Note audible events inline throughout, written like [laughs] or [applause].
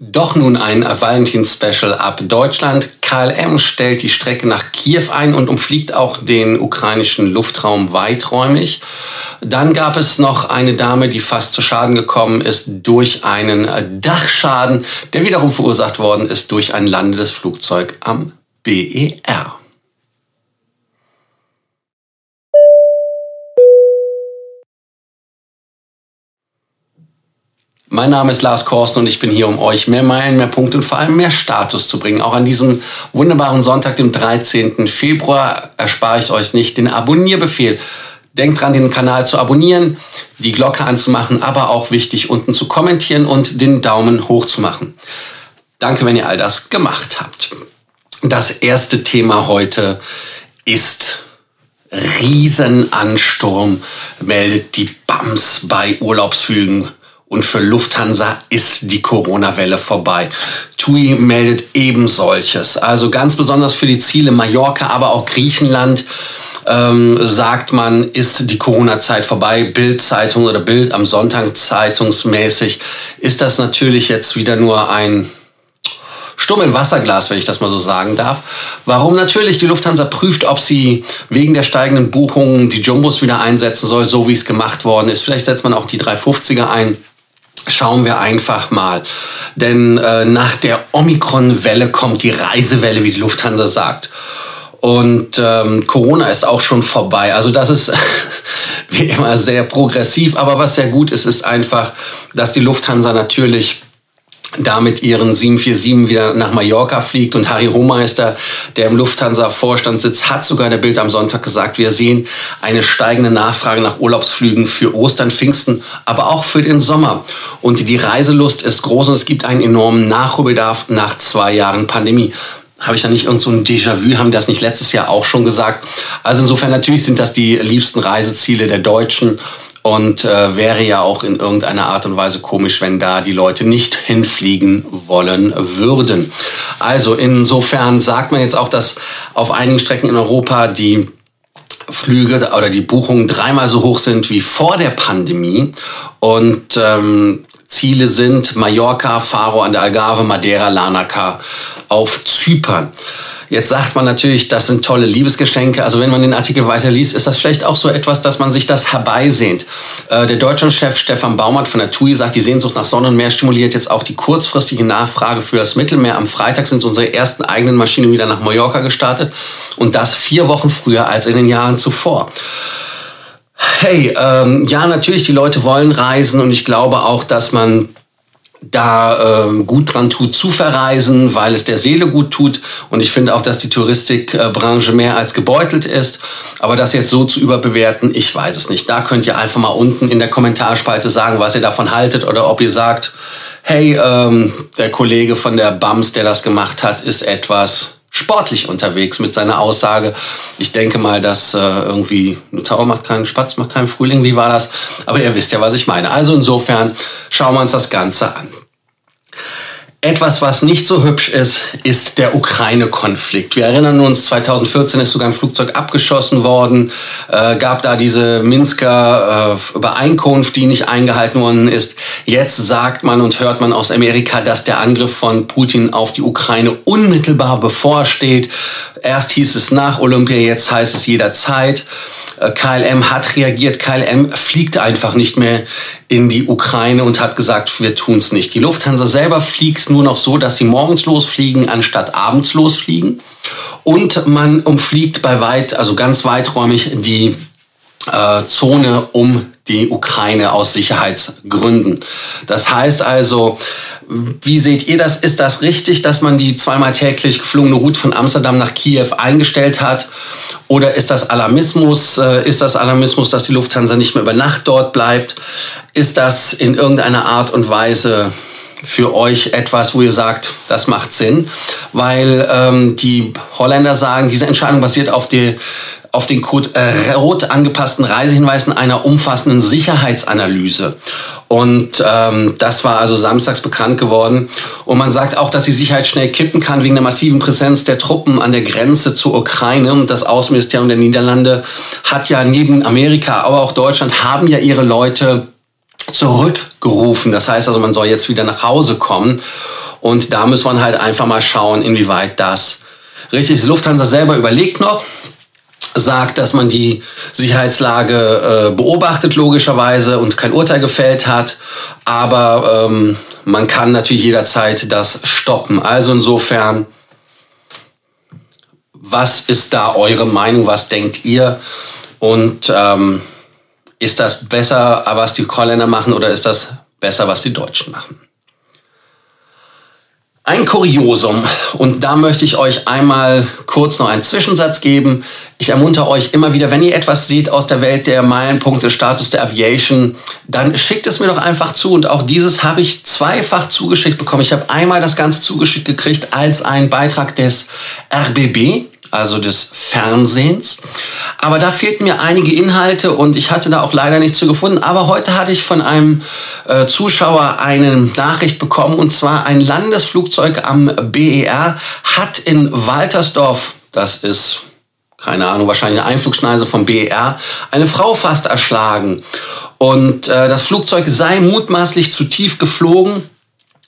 Doch nun ein Valentin-Special ab Deutschland. KLM stellt die Strecke nach Kiew ein und umfliegt auch den ukrainischen Luftraum weiträumig. Dann gab es noch eine Dame, die fast zu Schaden gekommen ist durch einen Dachschaden, der wiederum verursacht worden ist durch ein landendes Flugzeug am BER. Mein Name ist Lars Korsten und ich bin hier, um euch mehr Meilen, mehr Punkte und vor allem mehr Status zu bringen. Auch an diesem wunderbaren Sonntag, dem 13. Februar, erspare ich euch nicht den Abonnierbefehl. Denkt dran, den Kanal zu abonnieren, die Glocke anzumachen, aber auch wichtig, unten zu kommentieren und den Daumen hoch zu machen. Danke, wenn ihr all das gemacht habt. Das erste Thema heute ist Riesenansturm meldet die BAMS bei Urlaubsflügen und für Lufthansa ist die Corona-Welle vorbei. TUI meldet eben solches. Also ganz besonders für die Ziele Mallorca, aber auch Griechenland ähm, sagt man, ist die Corona-Zeit vorbei. Bild-Zeitung oder Bild am Sonntag zeitungsmäßig ist das natürlich jetzt wieder nur ein Stumm im Wasserglas, wenn ich das mal so sagen darf. Warum natürlich die Lufthansa prüft, ob sie wegen der steigenden Buchungen die Jumbos wieder einsetzen soll, so wie es gemacht worden ist. Vielleicht setzt man auch die 350er ein schauen wir einfach mal. Denn äh, nach der Omikron-Welle kommt die Reisewelle, wie die Lufthansa sagt. Und ähm, Corona ist auch schon vorbei. Also das ist [laughs] wie immer sehr progressiv. Aber was sehr gut ist, ist einfach, dass die Lufthansa natürlich da mit ihren 747 wieder nach Mallorca fliegt. Und Harry Hohmeister, der im Lufthansa-Vorstand sitzt, hat sogar der Bild am Sonntag gesagt, wir sehen eine steigende Nachfrage nach Urlaubsflügen für Ostern, Pfingsten, aber auch für den Sommer. Und die Reiselust ist groß und es gibt einen enormen Nachholbedarf nach zwei Jahren Pandemie habe ich da nicht irgend so Déjà-vu, haben das nicht letztes Jahr auch schon gesagt. Also insofern natürlich sind das die liebsten Reiseziele der Deutschen und äh, wäre ja auch in irgendeiner Art und Weise komisch, wenn da die Leute nicht hinfliegen wollen würden. Also insofern sagt man jetzt auch, dass auf einigen Strecken in Europa die Flüge oder die Buchungen dreimal so hoch sind wie vor der Pandemie. Und ähm, Ziele sind Mallorca, Faro an der Algarve, Madeira, Larnaca auf Zypern. Jetzt sagt man natürlich, das sind tolle Liebesgeschenke. Also wenn man den Artikel weiterliest, ist das vielleicht auch so etwas, dass man sich das herbeisehnt. Äh, der Deutschlandchef Stefan Baumert von der TUI sagt, die Sehnsucht nach Sonne und Meer stimuliert jetzt auch die kurzfristige Nachfrage für das Mittelmeer. Am Freitag sind unsere ersten eigenen Maschinen wieder nach Mallorca gestartet und das vier Wochen früher als in den Jahren zuvor. Hey, ähm, ja, natürlich, die Leute wollen reisen und ich glaube auch, dass man da ähm, gut dran tut zu verreisen, weil es der Seele gut tut. Und ich finde auch, dass die Touristikbranche mehr als gebeutelt ist. Aber das jetzt so zu überbewerten, ich weiß es nicht. Da könnt ihr einfach mal unten in der Kommentarspalte sagen, was ihr davon haltet oder ob ihr sagt, hey, ähm, der Kollege von der BAMS, der das gemacht hat, ist etwas sportlich unterwegs mit seiner Aussage. Ich denke mal, dass äh, irgendwie eine Taube macht keinen Spatz, macht keinen Frühling. Wie war das? Aber ihr wisst ja, was ich meine. Also insofern schauen wir uns das Ganze an. Etwas, was nicht so hübsch ist, ist der Ukraine-Konflikt. Wir erinnern uns, 2014 ist sogar ein Flugzeug abgeschossen worden, äh, gab da diese Minsker äh, Übereinkunft, die nicht eingehalten worden ist. Jetzt sagt man und hört man aus Amerika, dass der Angriff von Putin auf die Ukraine unmittelbar bevorsteht. Erst hieß es nach Olympia, jetzt heißt es jederzeit. Äh, KLM hat reagiert. KLM fliegt einfach nicht mehr in die Ukraine und hat gesagt, wir tun es nicht. Die Lufthansa selber fliegt nur noch so, dass sie morgens losfliegen, anstatt abends losfliegen. Und man umfliegt bei weit, also ganz weiträumig die äh, Zone um die Ukraine aus Sicherheitsgründen. Das heißt also, wie seht ihr das? Ist das richtig, dass man die zweimal täglich geflogene Route von Amsterdam nach Kiew eingestellt hat? Oder ist das Alarmismus? Äh, ist das Alarmismus, dass die Lufthansa nicht mehr über Nacht dort bleibt? Ist das in irgendeiner Art und Weise für euch etwas, wo ihr sagt, das macht Sinn? Weil ähm, die Holländer sagen, diese Entscheidung basiert auf die auf den Code äh, rot angepassten Reisehinweisen einer umfassenden Sicherheitsanalyse. Und ähm, das war also samstags bekannt geworden. Und man sagt auch, dass die Sicherheit schnell kippen kann wegen der massiven Präsenz der Truppen an der Grenze zur Ukraine. Und das Außenministerium der Niederlande hat ja neben Amerika, aber auch Deutschland, haben ja ihre Leute zurückgerufen. Das heißt also, man soll jetzt wieder nach Hause kommen. Und da muss man halt einfach mal schauen, inwieweit das richtig ist. Lufthansa selber überlegt noch, sagt, dass man die Sicherheitslage äh, beobachtet logischerweise und kein Urteil gefällt hat, aber ähm, man kann natürlich jederzeit das stoppen. Also insofern, was ist da eure Meinung? Was denkt ihr? Und ähm, ist das besser, was die Holländer machen oder ist das besser, was die Deutschen machen? Ein Kuriosum, und da möchte ich euch einmal kurz noch einen Zwischensatz geben. Ich ermuntere euch immer wieder, wenn ihr etwas seht aus der Welt der Meilenpunkte, Status der Aviation, dann schickt es mir doch einfach zu. Und auch dieses habe ich zweifach zugeschickt bekommen. Ich habe einmal das Ganze zugeschickt gekriegt als ein Beitrag des RBB also des Fernsehens. Aber da fehlten mir einige Inhalte und ich hatte da auch leider nichts zu gefunden. Aber heute hatte ich von einem äh, Zuschauer eine Nachricht bekommen und zwar ein Landesflugzeug am BER hat in Waltersdorf, das ist keine Ahnung, wahrscheinlich eine Einflugschneise vom BER, eine Frau fast erschlagen. Und äh, das Flugzeug sei mutmaßlich zu tief geflogen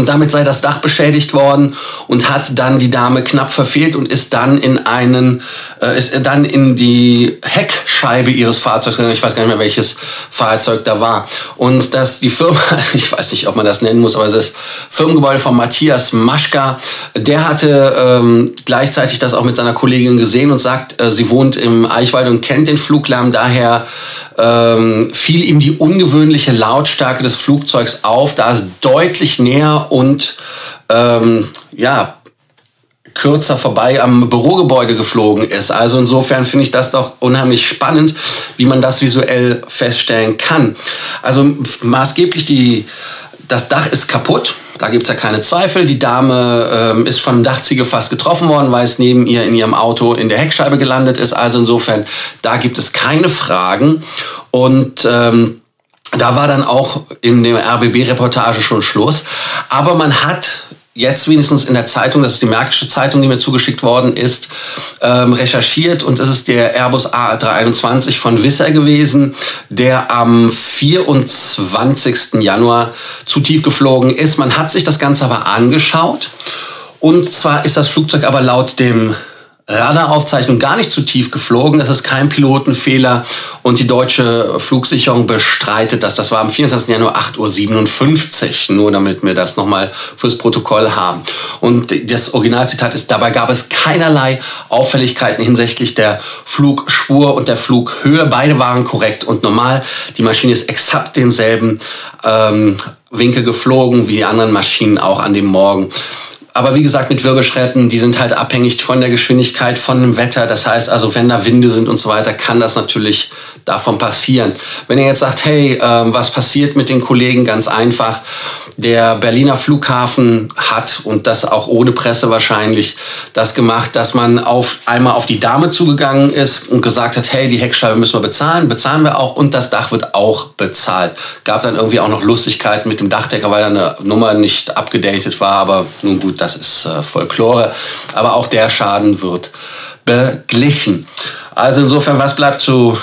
und damit sei das Dach beschädigt worden und hat dann die Dame knapp verfehlt und ist dann in einen, äh, ist dann in die Heckscheibe ihres Fahrzeugs gegangen. Ich weiß gar nicht mehr, welches Fahrzeug da war. Und dass die Firma, [laughs] ich weiß nicht, ob man das nennen muss, aber das Firmengebäude von Matthias Maschka, der hatte ähm, gleichzeitig das auch mit seiner Kollegin gesehen und sagt, äh, sie wohnt im Eichwald und kennt den Fluglärm. Daher ähm, fiel ihm die ungewöhnliche Lautstärke des Flugzeugs auf, da es deutlich näher und ähm, ja, kürzer vorbei am Bürogebäude geflogen ist. Also insofern finde ich das doch unheimlich spannend, wie man das visuell feststellen kann. Also maßgeblich die, das Dach ist kaputt. Da gibt es ja keine Zweifel. Die Dame ähm, ist von Dachziegel fast getroffen worden, weil es neben ihr in ihrem Auto in der Heckscheibe gelandet ist. Also insofern, da gibt es keine Fragen. Und ähm, da war dann auch in der RBB-Reportage schon Schluss. Aber man hat jetzt wenigstens in der Zeitung, das ist die Märkische Zeitung, die mir zugeschickt worden ist, ähm, recherchiert und es ist der Airbus A321 von Wisser gewesen, der am 24. Januar zu tief geflogen ist. Man hat sich das Ganze aber angeschaut und zwar ist das Flugzeug aber laut dem Radaraufzeichnung gar nicht zu tief geflogen. Das ist kein Pilotenfehler und die deutsche Flugsicherung bestreitet das. Das war am 24. Januar 8.57 Uhr, nur damit wir das nochmal fürs Protokoll haben. Und das Originalzitat ist, dabei gab es keinerlei Auffälligkeiten hinsichtlich der Flugspur und der Flughöhe. Beide waren korrekt und normal. Die Maschine ist exakt denselben ähm, Winkel geflogen wie die anderen Maschinen auch an dem Morgen aber wie gesagt, mit Wirbelschretten, die sind halt abhängig von der Geschwindigkeit, von dem Wetter. Das heißt also, wenn da Winde sind und so weiter, kann das natürlich davon passieren. Wenn ihr jetzt sagt, hey, äh, was passiert mit den Kollegen? Ganz einfach. Der Berliner Flughafen hat, und das auch ohne Presse wahrscheinlich, das gemacht, dass man auf einmal auf die Dame zugegangen ist und gesagt hat, hey, die Heckscheibe müssen wir bezahlen, bezahlen wir auch und das Dach wird auch bezahlt. Gab dann irgendwie auch noch Lustigkeiten mit dem Dachdecker, weil da eine Nummer nicht abgedatet war, aber nun gut, das ist äh, Folklore. Aber auch der Schaden wird beglichen. Also insofern, was bleibt zu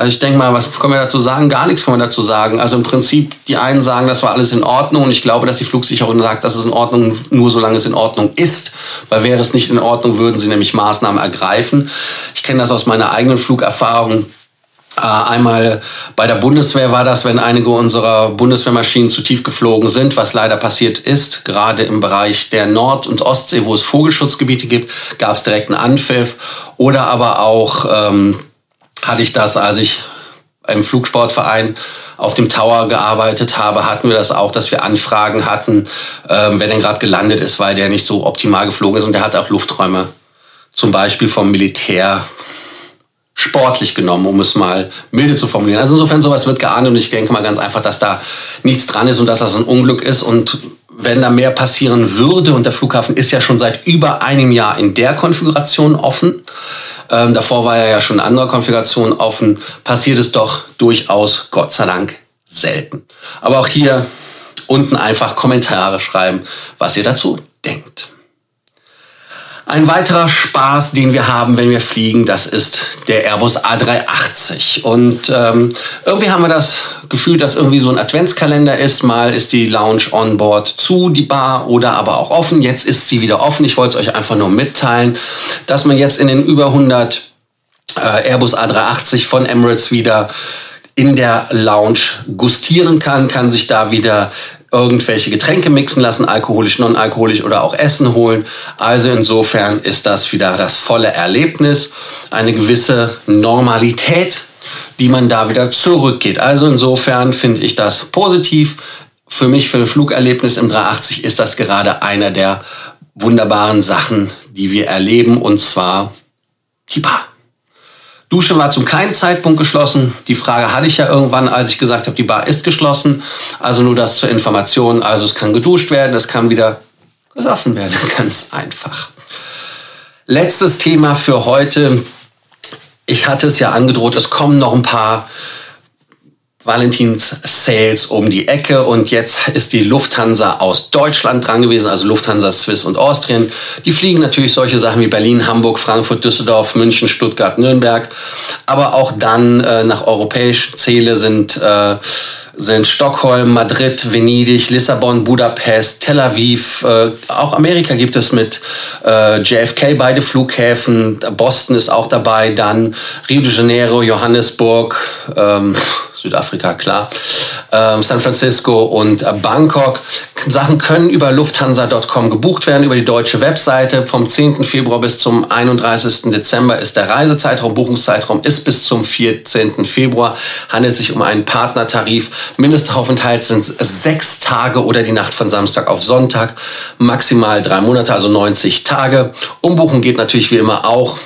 also ich denke mal, was können wir dazu sagen? Gar nichts können wir dazu sagen. Also im Prinzip, die einen sagen, das war alles in Ordnung und ich glaube, dass die Flugsicherung sagt, das ist in Ordnung, nur solange es in Ordnung ist. Weil wäre es nicht in Ordnung, würden sie nämlich Maßnahmen ergreifen. Ich kenne das aus meiner eigenen Flugerfahrung. Äh, einmal bei der Bundeswehr war das, wenn einige unserer Bundeswehrmaschinen zu tief geflogen sind, was leider passiert ist, gerade im Bereich der Nord- und Ostsee, wo es Vogelschutzgebiete gibt, gab es direkt einen Anpfiff. Oder aber auch ähm, hatte ich das, als ich im Flugsportverein auf dem Tower gearbeitet habe, hatten wir das auch, dass wir Anfragen hatten, ähm, wer denn gerade gelandet ist, weil der nicht so optimal geflogen ist und der hat auch Lufträume zum Beispiel vom Militär sportlich genommen, um es mal milde zu formulieren. Also insofern sowas wird geahndet und ich denke mal ganz einfach, dass da nichts dran ist und dass das ein Unglück ist und wenn da mehr passieren würde und der Flughafen ist ja schon seit über einem Jahr in der Konfiguration offen, ähm, davor war er ja schon in anderer Konfiguration offen. Passiert es doch durchaus, Gott sei Dank, selten. Aber auch hier unten einfach Kommentare schreiben, was ihr dazu denkt. Ein weiterer Spaß, den wir haben, wenn wir fliegen, das ist der Airbus A380. Und ähm, irgendwie haben wir das Gefühl, dass irgendwie so ein Adventskalender ist. Mal ist die Lounge on board zu, die Bar, oder aber auch offen. Jetzt ist sie wieder offen. Ich wollte es euch einfach nur mitteilen, dass man jetzt in den über 100 äh, Airbus A380 von Emirates wieder in der Lounge gustieren kann, kann sich da wieder irgendwelche Getränke mixen lassen, alkoholisch, non-alkoholisch oder auch Essen holen. Also insofern ist das wieder das volle Erlebnis, eine gewisse Normalität, die man da wieder zurückgeht. Also insofern finde ich das positiv. Für mich, für ein Flugerlebnis im 380 ist das gerade einer der wunderbaren Sachen, die wir erleben und zwar die Bar. Dusche war zum keinen Zeitpunkt geschlossen. Die Frage hatte ich ja irgendwann, als ich gesagt habe, die Bar ist geschlossen. Also nur das zur Information. Also es kann geduscht werden, es kann wieder gesoffen werden. [laughs] Ganz einfach. Letztes Thema für heute. Ich hatte es ja angedroht, es kommen noch ein paar Valentins Sales um die Ecke und jetzt ist die Lufthansa aus Deutschland dran gewesen, also Lufthansa Swiss und Austrian. Die fliegen natürlich solche Sachen wie Berlin, Hamburg, Frankfurt, Düsseldorf, München, Stuttgart, Nürnberg, aber auch dann äh, nach europäischen Ziele sind äh, sind Stockholm, Madrid, Venedig, Lissabon, Budapest, Tel Aviv. Äh, auch Amerika gibt es mit äh, JFK beide Flughäfen. Boston ist auch dabei. Dann Rio de Janeiro, Johannesburg. Ähm, Südafrika, klar, ähm, San Francisco und äh, Bangkok. Sachen können über lufthansa.com gebucht werden, über die deutsche Webseite. Vom 10. Februar bis zum 31. Dezember ist der Reisezeitraum. Buchungszeitraum ist bis zum 14. Februar. Handelt sich um einen Partnertarif. Mindestaufenthalt sind sechs Tage oder die Nacht von Samstag auf Sonntag. Maximal drei Monate, also 90 Tage. Umbuchen geht natürlich wie immer auch.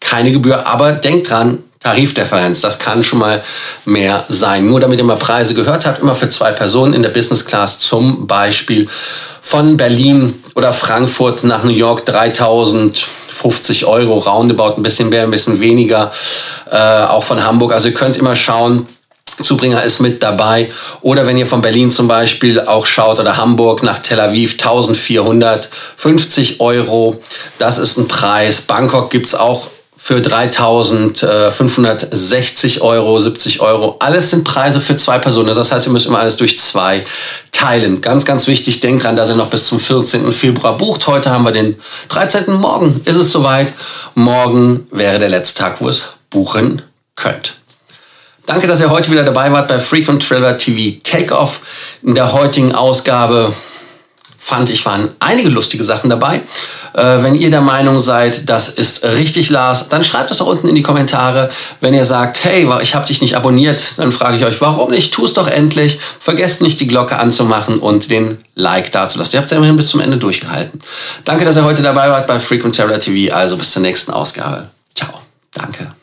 Keine Gebühr, aber denkt dran, Tarifdifferenz, das kann schon mal mehr sein. Nur damit ihr mal Preise gehört habt, immer für zwei Personen in der Business Class zum Beispiel von Berlin oder Frankfurt nach New York 3050 Euro, roundabout ein bisschen mehr, ein bisschen weniger, äh, auch von Hamburg. Also ihr könnt immer schauen, Zubringer ist mit dabei. Oder wenn ihr von Berlin zum Beispiel auch schaut oder Hamburg nach Tel Aviv 1450 Euro. Das ist ein Preis. Bangkok gibt's auch für 3.560 Euro, 70 Euro. Alles sind Preise für zwei Personen. Das heißt, ihr müsst immer alles durch zwei teilen. Ganz, ganz wichtig, denkt dran, dass ihr noch bis zum 14. Februar bucht. Heute haben wir den 13. Morgen. Ist es soweit. Morgen wäre der letzte Tag, wo es buchen könnt. Danke, dass ihr heute wieder dabei wart bei Frequent Traveler TV Takeoff. In der heutigen Ausgabe fand ich, waren einige lustige Sachen dabei. Äh, wenn ihr der Meinung seid, das ist richtig, Lars, dann schreibt es doch unten in die Kommentare. Wenn ihr sagt, hey, ich habe dich nicht abonniert, dann frage ich euch, warum nicht? Tu es doch endlich. Vergesst nicht, die Glocke anzumachen und den Like dazulassen. Ihr habt es ja immerhin bis zum Ende durchgehalten. Danke, dass ihr heute dabei wart bei Frequent Terror TV. Also bis zur nächsten Ausgabe. Ciao. Danke.